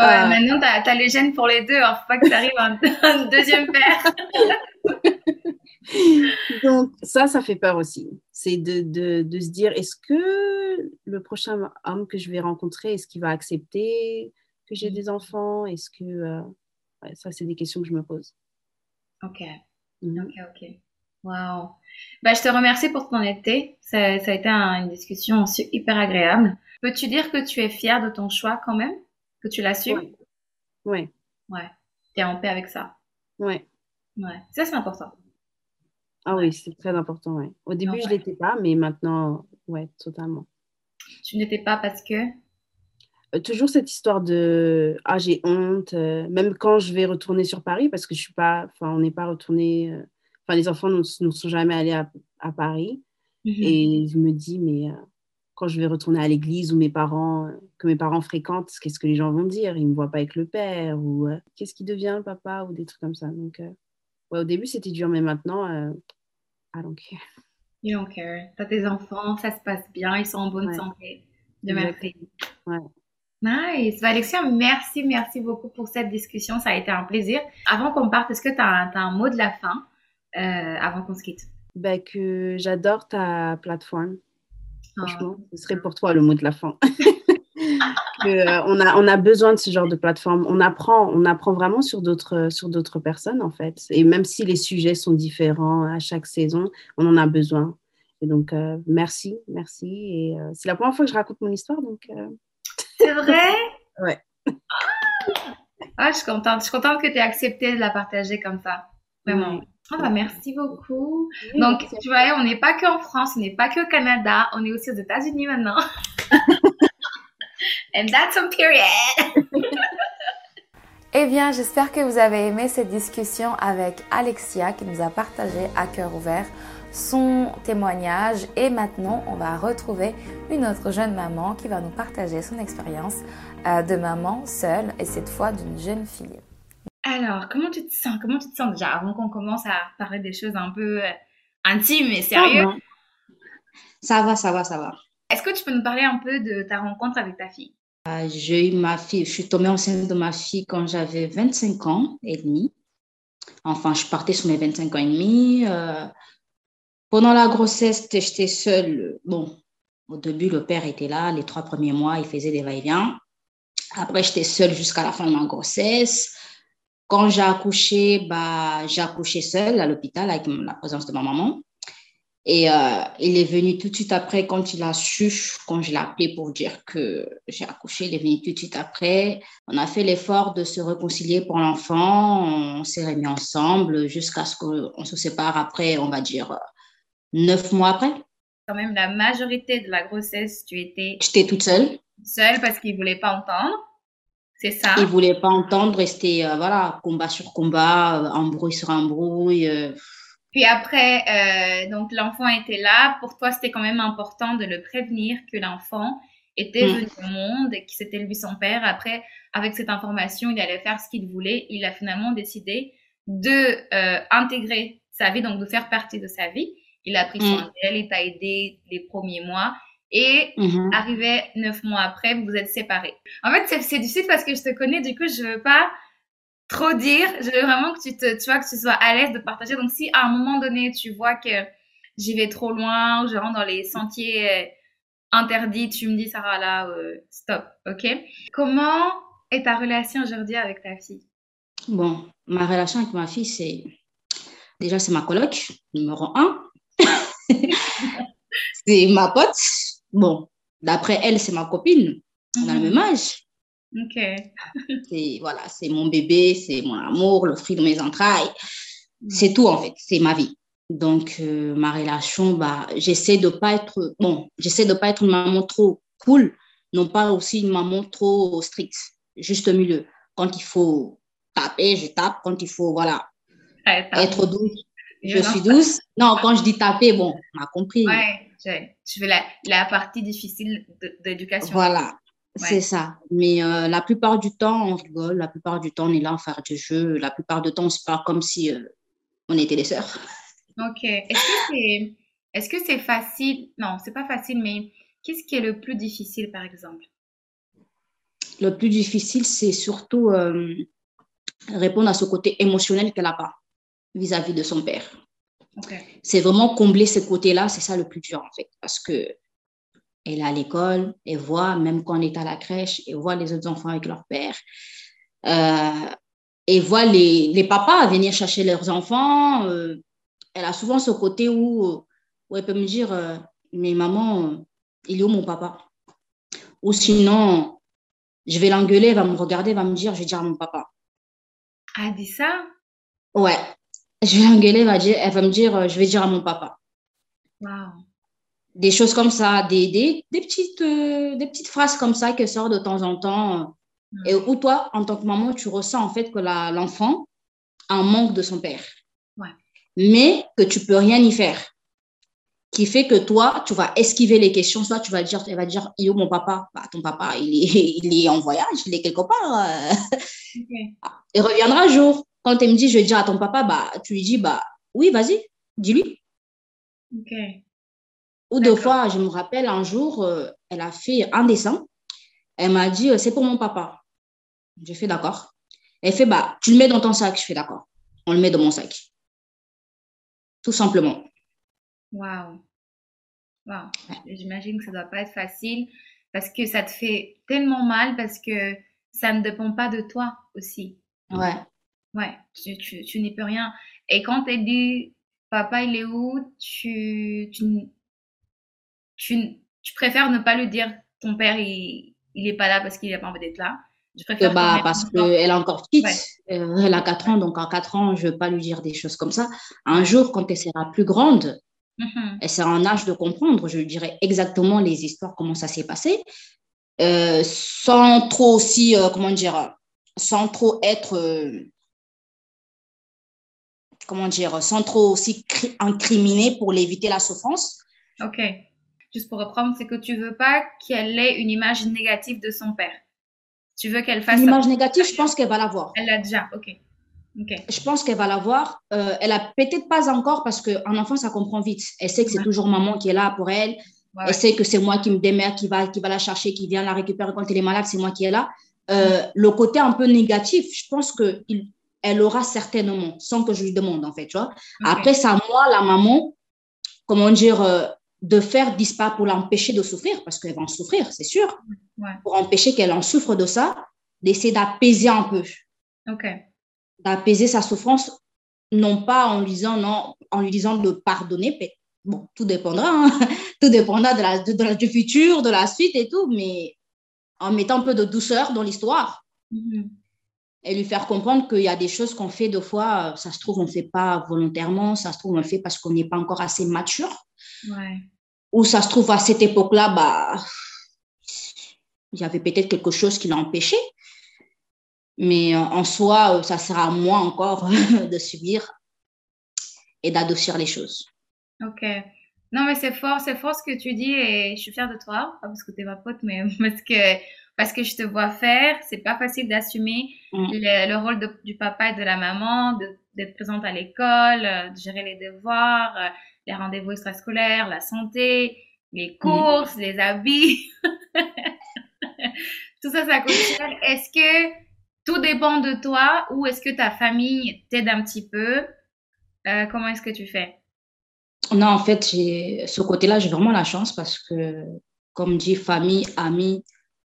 Euh, maintenant, t'as, t'as les gènes pour les deux. hein. Faut pas que t'arrives à un, un deuxième père. Donc, ça, ça fait peur aussi. C'est de, de, de se dire, est-ce que le prochain homme que je vais rencontrer, est-ce qu'il va accepter que j'ai Mm. des enfants? Est-ce que... euh, ouais, ça, c'est des questions que je me pose. Ok. Ok, ok. Wow. Bah, je te remercie pour ton honnêteté. Ça, ça a été un- une discussion aussi hyper agréable. Peux-tu dire que tu es fière de ton choix quand même? Que tu l'assumes? Ouais. Ouais, Ouais. T'es en paix avec ça? ouais. Ouais. Ça, c'est important. Ah oui, c'est très important, ouais. Au début, je Ouais. ne l'étais pas, mais maintenant, ouais, totalement. Tu n'étais pas parce que... Euh, toujours cette histoire de ah j'ai honte euh, même quand je vais retourner sur Paris parce que je suis pas enfin on n'est pas retourné euh, enfin les enfants ne sont jamais allés à, à Paris Mhm. et je me dis mais quand je vais retourner à l'église où mes parents que mes parents fréquentent qu'est-ce que les gens vont dire? Ils me voient pas avec le père ou qu'est-ce qui devient le papa ou des trucs comme ça donc euh, ouais, au début c'était dur mais maintenant euh, I don't care You don't care. T'as tes enfants, ça se passe bien, ils sont en bonne Ouais. santé. De merci. Ouais. Nice. Bah, Alexia, merci, merci beaucoup pour cette discussion. Ça a été un plaisir. Avant qu'on parte, est-ce que tu as, un mot de la fin euh, avant qu'on se quitte? ben, que j'adore ta plateforme Ah, Franchement, ce serait pour toi le mot de la fin. Que, euh, on, a, on a besoin de ce genre de plateforme. On apprend, on apprend vraiment sur d'autres, sur d'autres personnes, en fait. Et même si les sujets sont différents à chaque saison, on en a besoin. Et donc, euh, merci, merci. Et c'est la première fois que je raconte mon histoire, donc C'est vrai? Ouais. Ah, je suis contente. Je suis contente que tu aies accepté de la partager comme ça. Vraiment. Ah, bah, merci beaucoup. Oui, Donc, tu vois, on n'est pas qu'en France, on n'est pas qu'au Canada, on est aussi aux États-Unis maintenant. And that's on period. Eh bien, j'espère que vous avez aimé cette discussion avec Alexia qui nous a partagé à cœur ouvert son témoignage. Et maintenant, on va retrouver une autre jeune maman qui va nous partager son expérience euh, de maman seule et cette fois d'une jeune fille. Alors, comment tu te sens? Comment tu te sens déjà avant qu'on commence à parler des choses un peu euh, intimes et sérieuses? Ah, Ah, Ah, Ah, bon. bah. Ah, Ah, bah. bah. Est-ce que tu peux nous parler un peu de ta rencontre avec ta fille? Euh, J'ai eu ma fille, je suis tombée enceinte de ma fille quand j'avais 25 ans et demi. Enfin, je partais sur mes 25 ans et demi. Euh, pendant la grossesse, j'étais seule. Bon, au début, le père était là. Les trois premiers mois, il faisait des va-et-vient. Après, j'étais seule jusqu'à la fin de ma grossesse. Quand j'ai accouché, bah, j'ai accouché seule à l'hôpital avec la présence de ma maman. Et euh, il est venu tout de suite après, quand il a su, quand je l'ai appelé pour dire que j'ai accouché, il est venu tout de suite après. On a fait l'effort de se réconcilier pour l'enfant. On s'est remis ensemble jusqu'à ce qu'on se sépare après, on va dire, neuf mois après? Quand même, la majorité de la grossesse, tu étais... J'étais toute seule. Seule parce qu'il ne voulait pas entendre. C'est ça? Il ne voulait pas entendre, rester, euh, voilà, combat sur combat, euh, embrouille sur embrouille. Euh. Puis après, donc l'enfant était là. Pour toi, c'était quand même important de le prévenir que l'enfant était mm. venu au monde et que c'était lui son père. Après, avec cette information, il allait faire ce qu'il voulait. Il a finalement décidé de intégrer sa vie, donc de faire partie de sa vie. Il a pris soin mm. d'elle, il t'a aidé les premiers mois. Et mm-hmm. arrivé neuf mois après, vous vous êtes séparés. En fait, c'est difficile parce que je te connais, du coup, je veux pas trop dire. Je veux vraiment que tu te, tu vois, que tu sois à l'aise de partager. Donc, si à un moment donné, tu vois que j'y vais trop loin ou je rentre dans les sentiers euh, interdits, tu me dis, Sarah, là, euh, stop, ok? Comment est ta relation aujourd'hui avec ta fille? Bon, ma relation avec ma fille, c'est déjà, c'est ma coloc, numéro un. c'est ma pote, Bon, d'après elle, c'est ma copine. On a le même mhm. âge. Ok. c'est, voilà, c'est mon bébé, c'est mon amour, le fruit de mes entrailles. Mhm. C'est tout, en fait. C'est ma vie. Donc, euh, ma relation, bah, j'essaie de pas être, bon, j'essaie de pas être une maman trop cool, non pas aussi une maman trop stricte, juste au milieu. Quand il faut taper, je tape. Quand il faut, voilà, être douce, je suis douce. Non, quand je dis taper, bon, on a compris. Ouais tu veux la, la partie difficile d'éducation. Voilà, c'est ça. Mais euh, la plupart du temps, on rigole. La plupart du temps, on est là à faire du jeu. La plupart du temps, on se parle comme si euh, on était des sœurs. Ok. Est-ce que c'est est -ce c'est facile? Non, c'est pas facile, mais qu'est-ce qui est le plus difficile, par exemple? Le plus difficile, c'est surtout euh, répondre à ce côté émotionnel qu'elle n'a pas vis-à-vis de son père. C'est vraiment combler ce côté-là, c'est ça le plus dur en fait, parce que elle est à l'école, elle voit, même quand on est à la crèche, elle voit les autres enfants avec leur père. Euh, et voit les, les, papas venir chercher leurs enfants. Euh, elle a souvent ce côté où, où elle peut me dire euh, Mais maman, il est où mon papa? Ou sinon, je vais l'engueuler, elle va me regarder, elle va me dire Je vais dire à mon papa. Ah, dit ça? Ouais je vais l'engueuler, elle va, dire, elle va me dire, euh, je vais dire à mon papa. Des choses comme ça, des, des, des petites, euh, des petites phrases comme ça qui sortent de temps en temps. Et où toi, en tant que maman, tu ressens en fait que l'enfant a un manque de son père. Mais que tu peux rien y faire. Qui fait que toi, tu vas esquiver les questions. Soit tu vas dire, elle va dire, il est où mon papa bah, Ton papa, il est, il est en voyage, il est quelque part. Euh. Il reviendra un jour. Quand elle me dit, je vais dire à ton papa, bah, tu lui dis, bah, oui, vas-y, dis-lui. Ok. Ou deux fois, je me rappelle, un jour, euh, elle a fait un dessin. Elle m'a dit, euh, c'est pour mon papa. J'ai fait d'accord. Elle fait, bah, tu le mets dans ton sac. Je fais d'accord. On le met dans mon sac. Tout simplement. Waouh. Waouh. J'imagine que ça ne doit pas être facile parce que ça te fait tellement mal parce que ça ne dépend pas de toi aussi. Ouais. Ouais, tu, tu, tu n'y peux rien. Et quand elle dit papa, il est où, tu, tu, tu, tu préfères ne pas lui dire ton père, il n'est pas là parce qu'il n'a pas envie d'être là. Je préfère bah, parce qu'elle est encore petite. Euh, elle a 4 ans, donc en 4 ans, je ne veux pas lui dire des choses comme ça. Un jour, quand elle sera plus grande, mm-hmm. elle sera en âge de comprendre, je lui dirai exactement les histoires, comment ça s'est passé, euh, sans trop aussi, euh, comment dire, sans trop être comment dire, sans trop aussi incriminer pour l'éviter la souffrance. Ok. Juste pour reprendre, c'est que tu veux pas qu'elle ait une image négative de son père. Tu veux qu'elle fasse. Une image négative, je pense qu'elle va l'avoir. Elle l'a déjà, ok. Okay. Je pense qu'elle va l'avoir. Euh, elle a peut-être pas encore parce qu'un enfant, ça comprend vite. Elle sait que c'est toujours maman qui est là pour elle. Elle sait que c'est moi qui me démerde, qui va, qui va la chercher, qui vient la récupérer quand elle est malade, c'est moi qui est là. Euh, le côté un peu négatif, je pense qu'elle aura certainement, sans que je lui demande, en fait, tu vois. Après, c'est à moi, la maman, comment dire, euh, de faire disparaître pour l'empêcher de souffrir, parce qu'elle va en souffrir, c'est sûr. Pour empêcher qu'elle en souffre de ça, d'essayer d'apaiser un peu. D'apaiser sa souffrance, non pas en lui disant, non, en lui disant de pardonner, bon, tout dépendra, hein. tout dépendra de la, de, du futur, de la suite et tout, mais en mettant un peu de douceur dans l'histoire. Mm-hmm. Et lui faire comprendre qu'il y a des choses qu'on fait deux fois, ça se trouve, on ne fait pas volontairement, ça se trouve, on le fait parce qu'on n'est pas encore assez mature. Ou ça se trouve, à cette époque-là, bah, il y avait peut-être quelque chose qui l'a empêché. Mais en soi, ça sera à moi encore de subir et d'adoucir les choses. Ok. Non, mais c'est fort, c'est fort ce que tu dis et je suis fière de toi, pas parce que tu es ma pote, mais parce que, parce que je te vois faire. C'est pas facile d'assumer mm. le, rôle du papa et de la maman, d'être présente à l'école, euh, de gérer les devoirs, euh, les rendez-vous extrascolaires, la santé, les mm. courses, les habits. Tout ça, ça coûte cher. Est-ce que tout dépend de toi ou est-ce que ta famille t'aide un petit peu? Euh, Comment est-ce que tu fais? Non, en fait, ce côté-là, j'ai vraiment la chance parce que, comme dit, famille, amis,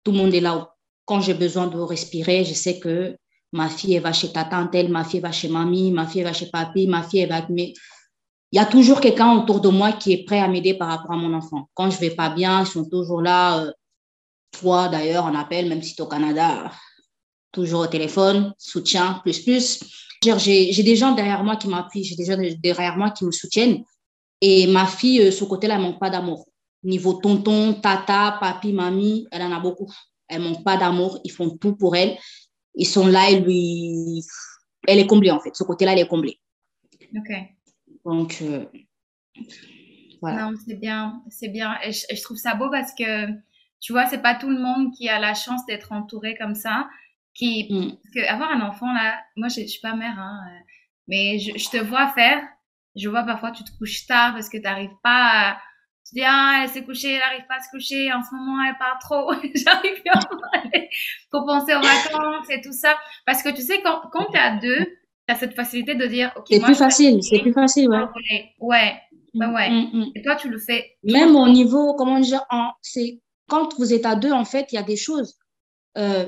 tout le monde est là. Quand j'ai besoin de respirer, je sais que ma fille, elle va chez ta tante, elle, ma fille, va chez mamie, ma fille, va chez papy, ma fille, elle va... Mais il y a toujours quelqu'un autour de moi qui est prêt à m'aider par rapport à mon enfant. Quand je vais pas bien, ils sont toujours là. Euh, toi, d'ailleurs, on appelle, même si tu es au Canada, toujours au téléphone, soutien, plus, plus. J'ai des gens derrière moi qui m'appuient, j'ai des gens derrière moi qui me soutiennent. Et ma fille, euh, ce côté-là, elle manque pas d'amour. Niveau tonton, tata, papi, mamie, elle en a beaucoup. Elle manque pas d'amour. Ils font tout pour elle. Ils sont là et lui. Elle est comblée, en fait. Ce côté-là, elle est comblée. OK. Donc, euh, voilà. Non, c'est bien. C'est bien. Et je, trouve ça beau parce que, tu vois, c'est pas tout le monde qui a la chance d'être entouré comme ça. Qui, mm. Parce que avoir un enfant, là, moi, je, je suis pas mère, hein, euh, mais je, je te vois faire je vois parfois tu te couches tard parce que tu n'arrives pas à... Tu dis, ah, elle s'est couchée, elle n'arrive pas à se coucher, en ce moment, elle part trop, j'arrive pas à aller pour penser aux vacances et tout ça. Parce que tu sais, quand, quand tu as deux, tu as cette facilité de dire, OK, C'est plus facile, c'est plus facile, ouais. Ouais, ouais, ouais. Mm, mm, mm. Et toi, tu le fais. Même au niveau, comment dire, c'est quand vous êtes à deux, en fait, il y a des choses euh,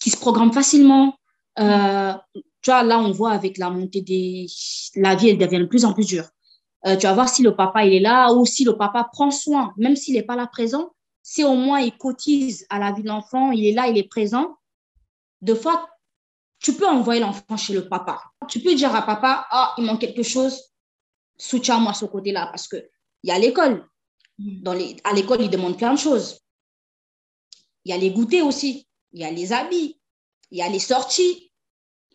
qui se programment facilement. Euh, tu vois, là, on voit avec la montée des... La vie, elle devient de plus en plus dure. Euh, tu vas voir si le papa, il est là ou si le papa prend soin, même s'il n'est pas là présent, si au moins il cotise à la vie de l'enfant, il est là, il est présent. Deux fois, tu peux envoyer l'enfant chez le papa. Tu peux dire à papa, ah, il manque quelque chose, soutiens-moi ce côté-là, parce qu'il y a l'école. À l'école, il demande plein de choses. Il y a les goûters aussi, il y a les habits, il y a les sorties,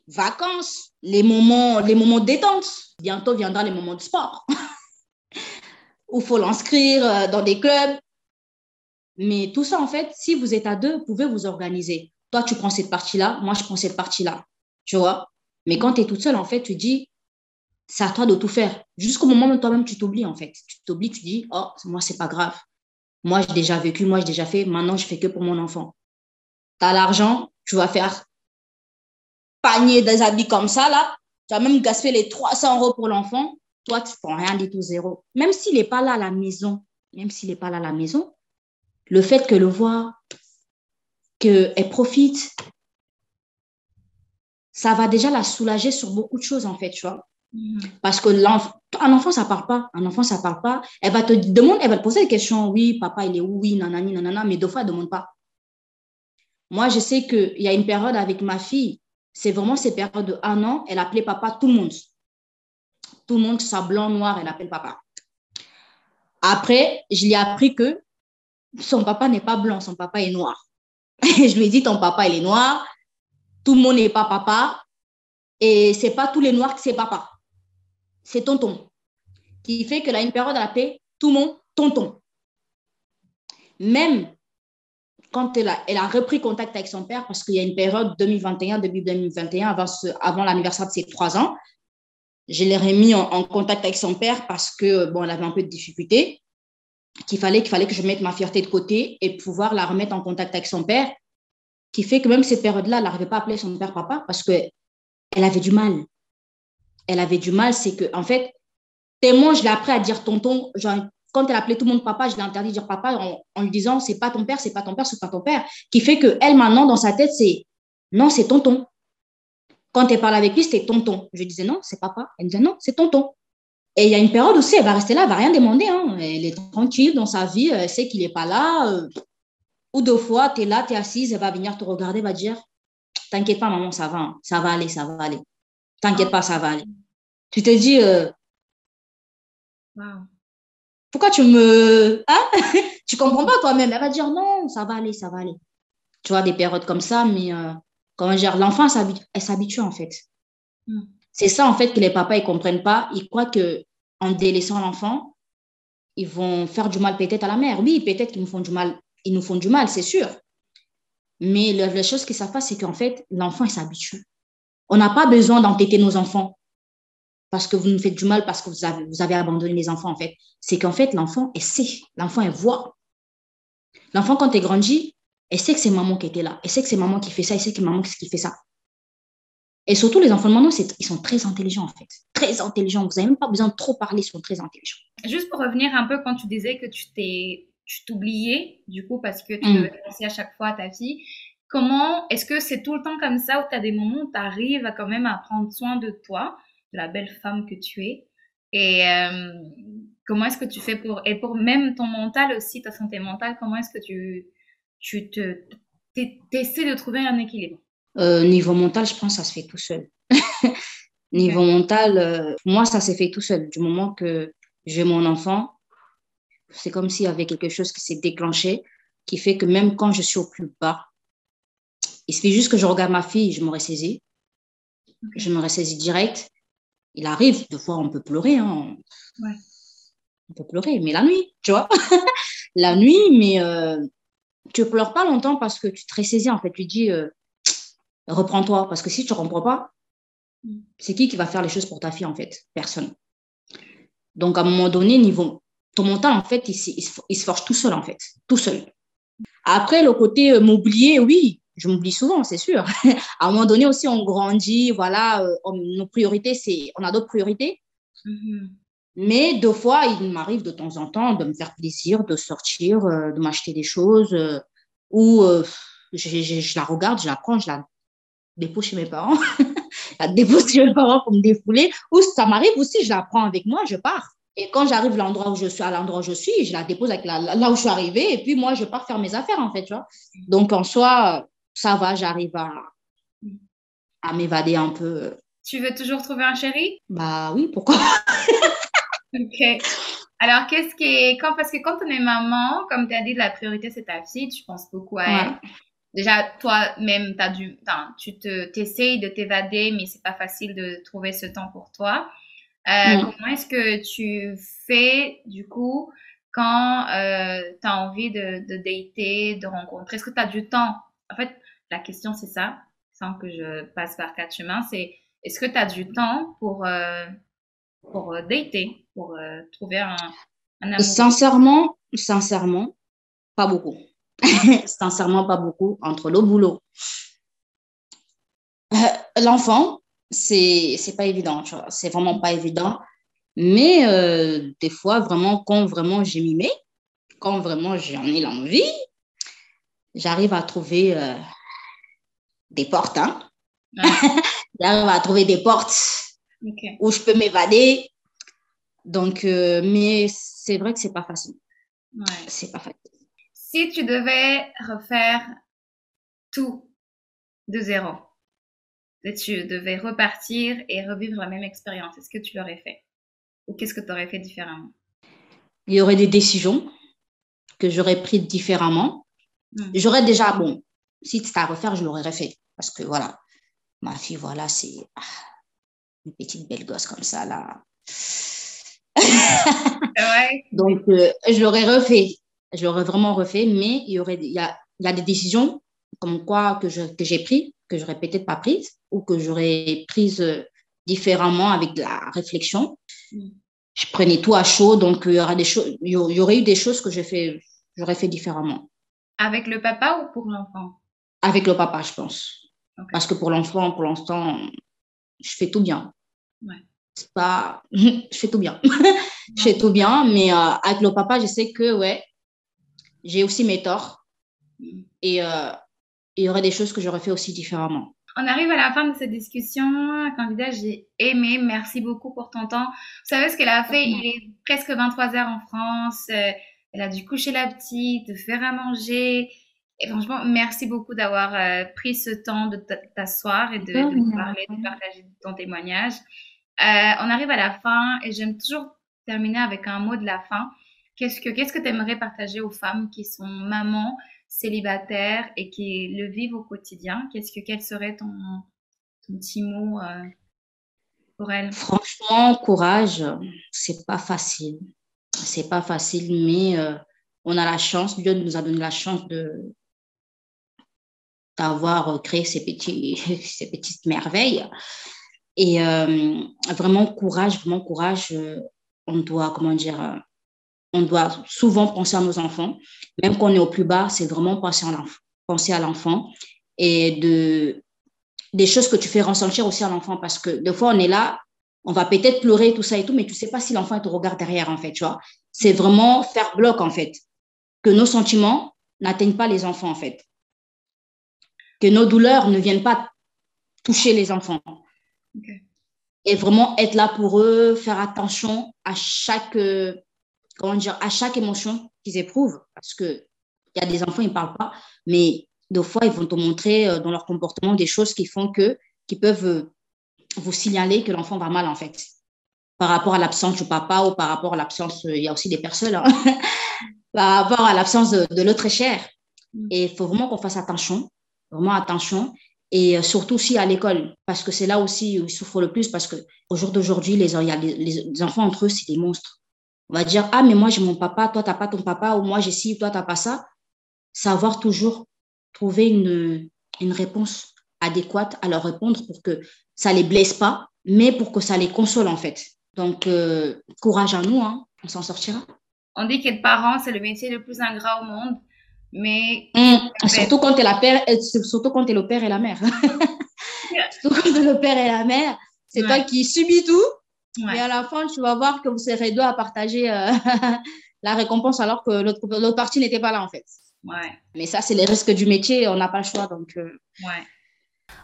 vacances, les moments, les moments de détente. Bientôt viendra les moments de sport. Où il faut l'inscrire euh, dans des clubs. Mais tout ça, en fait, si vous êtes à deux, vous pouvez vous organiser. Toi, tu prends cette partie-là, moi, je prends cette partie-là. Tu vois? Mais quand tu es toute seule, en fait, tu dis, c'est à toi de tout faire. Jusqu'au moment où toi-même, tu t'oublies, en fait. Tu t'oublies, tu dis, oh, moi, c'est pas grave. Moi, j'ai déjà vécu, moi, j'ai déjà fait. Maintenant, je fais que pour mon enfant. Tu as l'argent, tu vas faire panier des habits comme ça, là, tu as même gaspillé les 300 euros pour l'enfant, toi, tu ne prends rien du tout, zéro. Même s'il n'est pas là à la maison, même s'il n'est pas là à la maison, le fait que le voir, qu'elle profite, ça va déjà la soulager sur beaucoup de choses, en fait, tu vois. Mm. Parce que un enfant, ça ne parle pas. Un enfant, ça ne parle pas. Elle va te demander, elle va te poser des questions. Oui, papa, il est où? Oui, nanani, nanana. Mais deux fois, elle ne demande pas. Moi, je sais qu'il y a une période avec ma fille, c'est vraiment ces périodes de un an, elle appelait papa tout le monde. Tout le monde, soit blanc, noir, elle appelle papa. Après, je lui ai appris que son papa n'est pas blanc, son papa est noir. Je lui ai dit, ton papa, il est noir. Tout le monde n'est pas papa. Et c'est pas tous les noirs que c'est papa. C'est tonton. Qui fait que a une période, elle appelait tout le monde tonton. Même elle a, repris contact avec son père, parce qu'il y a une période 2021, début 2021, avant, avant l'anniversaire de ses trois ans, je l'ai remis en, contact avec son père parce que, bon, elle avait un peu de difficultés. qu'il fallait, qu'il fallait que je mette ma fierté de côté et pouvoir la remettre en contact avec son père, qui fait que même cette période-là, elle n'arrivait pas à appeler son père papa parce qu'elle avait du mal. Elle avait du mal, c'est que, en fait, tellement je l'ai appris à dire tonton, genre, quand elle appelait tout le monde papa, je l'ai interdit de dire papa en, lui disant c'est pas ton père, c'est pas ton père, c'est pas ton père, qui fait que elle maintenant dans sa tête c'est non, c'est tonton. Quand elle parle avec lui, c'était tonton. Je disais non, c'est papa. Elle me disait non, c'est tonton. Et il y a une période aussi, elle va rester là, elle va rien demander. Hein. Elle est tranquille dans sa vie, elle sait qu'il n'est pas là. Euh, ou deux fois, tu es là, tu es assise, elle va venir te regarder, va dire T'inquiète pas, maman, ça va, hein. ça va aller, ça va aller. T'inquiète pas, ça va aller. Tu te dis euh, Pourquoi tu me. Hein? Tu comprends pas toi-même. Elle va dire Non, ça va aller, ça va aller. Tu vois, des périodes comme ça, mais euh, comment dire, l'enfant, elle s'habitue en fait. Mm. C'est ça en fait que les papas, ils comprennent pas. Ils croient que en délaissant l'enfant, ils vont faire du mal peut-être à la mère. Oui, peut-être qu'ils nous font du mal, ils nous font du mal, c'est sûr. Mais la, chose qu'ils savent pas, c'est qu'en fait, l'enfant, il s'habitue. On n'a pas besoin d'entêter nos enfants parce que vous nous faites du mal, parce que vous avez, vous avez abandonné les enfants, en fait. C'est qu'en fait, l'enfant, elle sait, l'enfant, elle voit. L'enfant, quand elle grandit, elle sait que c'est maman qui était là, elle sait que c'est maman qui fait ça, elle sait que c'est maman qui fait ça. Et surtout, les enfants de maintenant, ils sont très intelligents, en fait. Très intelligents. Vous n'avez même pas besoin de trop parler, ils sont très intelligents. Juste pour revenir un peu quand tu disais que tu t'es, tu t'oubliais, du coup, parce que tu devais mm. penser à chaque fois à ta fille. Comment, est-ce que c'est tout le temps comme ça ou tu as des moments où tu arrives à quand même à prendre soin de toi, de la belle femme que tu es? Et euh, comment est-ce que tu fais pour, et pour même ton mental aussi, ta santé mentale, comment est-ce que tu, tu te, essaies de trouver un équilibre? Euh, niveau mental, je pense que ça se fait tout seul. niveau mental, euh, moi, ça s'est fait tout seul. Du moment que j'ai mon enfant, c'est comme s'il y avait quelque chose qui s'est déclenché, qui fait que même quand je suis au plus bas, il suffit juste que je regarde ma fille, je me ressaisis. Je me ressaisis direct. Il arrive, deux fois, on peut pleurer. Hein. On peut pleurer, mais la nuit, tu vois. la nuit, mais euh, tu pleures pas longtemps parce que tu te ressaisis, en fait. Tu dis, reprends-toi. Parce que si tu ne reprends pas, mm. c'est qui qui va faire les choses pour ta fille, en fait? Personne. Donc, à un moment donné, niveau, ton mental, en fait, il, se forge tout seul, en fait. Tout seul. Après, le côté euh, m'oublier, oui, je m'oublie souvent, c'est sûr. à un moment donné aussi, on grandit, voilà, euh, nos priorités, c'est, on a d'autres priorités. Mm-hmm. Mais deux fois, il m'arrive de temps en temps de me faire plaisir, de sortir, euh, de m'acheter des choses, ou je, je, la regarde, je la prends, je la dépose chez mes parents, la dépose chez mes parents pour me défouler, ou ça m'arrive aussi, je la prends avec moi, je pars. Et quand j'arrive à l'endroit où je suis, à l'endroit où je suis, je la dépose avec là où je suis arrivée, et puis moi, je pars faire mes affaires, en fait, tu vois. Donc, en soi, ça va, j'arrive à, à m'évader un peu. Tu veux toujours trouver un chéri? Bah oui, pourquoi Ok. Alors, qu'est-ce qui est... Quand, parce que quand on est maman, comme tu as dit, la priorité, c'est ta fille, tu penses beaucoup à elle. Déjà toi-même as dû tu te t'essayes de t'évader mais c'est pas facile de trouver ce temps pour toi. Euh, comment est-ce que tu fais du coup quand euh, tu as envie de, de dater de rencontrer? Est-ce que tu as du temps en fait la question c'est ça sans que je passe par quatre chemins c'est est-ce que tu as du temps pour euh, pour dater pour trouver un, un amour? Sincèrement sincèrement pas beaucoup sincèrement pas beaucoup entre le boulot. Euh, l'enfant, c'est pas évident, c'est vraiment pas évident. Mais euh, des fois, vraiment, quand vraiment j'ai m'y mets, quand vraiment j'en ai l'envie, j'arrive à trouver euh, des portes. Hein? j'arrive à trouver des portes où je peux m'évader. Donc, mais c'est vrai que c'est pas facile. Ouais. C'est pas facile. Si tu devais refaire tout de zéro, tu devais repartir et revivre la même expérience, est-ce que tu l'aurais fait? Ou qu'est-ce que tu aurais fait différemment? Il y aurait des décisions que j'aurais prises différemment. Hmm. J'aurais déjà, bon, si c'était à refaire, je l'aurais refait. Parce que voilà, ma fille, voilà, c'est ah, une petite belle gosse comme ça, là. Donc, euh, je l'aurais refait je l'aurais vraiment refait, mais il y aurait, il y a, il y a des décisions comme quoi que, je, que j'ai prises, que j'aurais peut-être pas prises, ou que j'aurais prises euh, différemment avec de la réflexion. Mm. je prenais tout à chaud. Donc, il y, aura des il y aurait eu des choses que fait, j'aurais fait différemment. Avec le papa ou pour l'enfant? Avec le papa, je pense. Parce que pour l'enfant, pour l'instant, je fais tout bien. Ouais. C'est pas... je fais tout bien. je fais tout bien, mais euh, avec le papa, je sais que, ouais, j'ai aussi mes torts. Mm. Et euh, il y aurait des choses que j'aurais fait aussi différemment. On arrive à la fin de cette discussion. Candidat, j'ai aimé. Merci beaucoup pour ton temps. Vous savez ce qu'elle a fait? Il est presque 23 heures en France. Elle a dû coucher la petite, de faire à manger. Et franchement, merci beaucoup d'avoir euh, pris ce temps de t'asseoir et de, de nous parler, de partager ton témoignage. Euh, on arrive à la fin et j'aime toujours terminer avec un mot de la fin. Qu'est-ce que qu'est-ce que tu aimerais partager aux femmes qui sont mamans, célibataires et qui le vivent au quotidien? Qu'est-ce que quel serait ton, ton petit mot euh, pour elles? Franchement, courage, c'est pas facile. C'est pas facile, mais euh, on a la chance, Dieu nous a donné la chance de d'avoir créé ces, petits, ces petites merveilles. Et euh, vraiment, courage, vraiment courage. on doit, comment dire, on doit souvent penser à nos enfants. Même quand on est au plus bas, c'est vraiment penser à l'enfant, penser à l'enfant et de, des choses que tu fais ressentir aussi à l'enfant parce que des fois, on est là, on va peut-être pleurer, tout ça et tout, mais tu sais pas si l'enfant te regarde derrière, en fait, tu vois. C'est vraiment faire bloc, en fait. Que nos sentiments n'atteignent pas les enfants, en fait. Que nos douleurs ne viennent pas toucher les enfants. Et vraiment être là pour eux, faire attention à chaque comment dire, à chaque émotion qu'ils éprouvent. Parce qu'il y a des enfants, ils ne parlent pas, mais des fois, ils vont te montrer euh, dans leur comportement des choses qui font que, qui peuvent euh, vous signaler que l'enfant va mal, en fait. Par rapport à l'absence du papa ou par rapport à l'absence, euh, il y a aussi des personnes, hein, par rapport à l'absence de, l'autre cher. Mm. Et il faut vraiment qu'on fasse attention, vraiment attention. Et surtout aussi à l'école, parce que c'est là aussi où ils souffrent le plus, parce qu'au jour d'aujourd'hui, les, les enfants entre eux, c'est des monstres on va dire, ah, mais moi j'ai mon papa, toi tu n'as pas ton papa, ou moi j'ai ci, toi tu n'as pas ça. Savoir toujours trouver une, une réponse adéquate à leur répondre pour que ça ne les blesse pas, mais pour que ça les console en fait. Donc, euh, courage à nous, hein, on s'en sortira. On dit qu'être parent, c'est le métier le plus ingrat au monde, mais... Mmh. surtout, quand es la père, surtout quand tu es le père et la mère. surtout quand tu es le père et la mère, c'est toi qui subis tout, et à la fin, tu vas voir que vous serez deux à partager euh, la récompense alors que l'autre partie n'était pas là, en fait. Ouais. Mais ça, c'est les risques du métier, on n'a pas le choix. Donc, euh. ouais.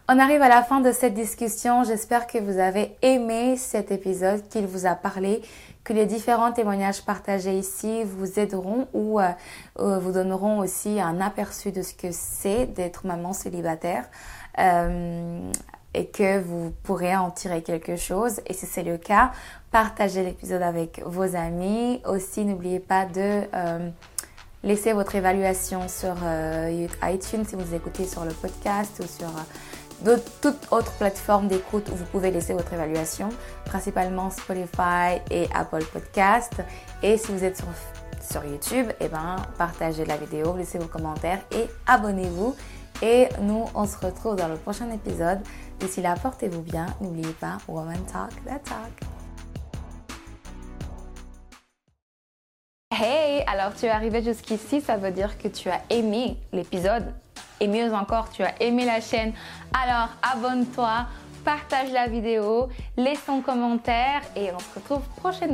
On arrive à la fin de cette discussion. J'espère que vous avez aimé cet épisode, qu'il vous a parlé, que les différents témoignages partagés ici vous aideront ou euh, vous donneront aussi un aperçu de ce que c'est d'être maman célibataire et que vous pourrez en tirer quelque chose. Et si c'est le cas, partagez l'épisode avec vos amis. Aussi, n'oubliez pas de euh, laisser votre évaluation sur euh, iTunes si vous écoutez sur le podcast ou sur euh, toute autre plateforme d'écoute où vous pouvez laisser votre évaluation, principalement Spotify et Apple Podcast. Et si vous êtes sur, sur YouTube, eh ben, partagez la vidéo, laissez vos commentaires et abonnez-vous. Et nous, on se retrouve dans le prochain épisode. D'ici là, portez-vous bien. N'oubliez pas, Woman Talk, that talk. Hey, alors tu es arrivé jusqu'ici, ça veut dire que tu as aimé l'épisode. Et mieux encore, tu as aimé la chaîne. Alors abonne-toi, partage la vidéo, laisse ton commentaire et on se retrouve prochainement.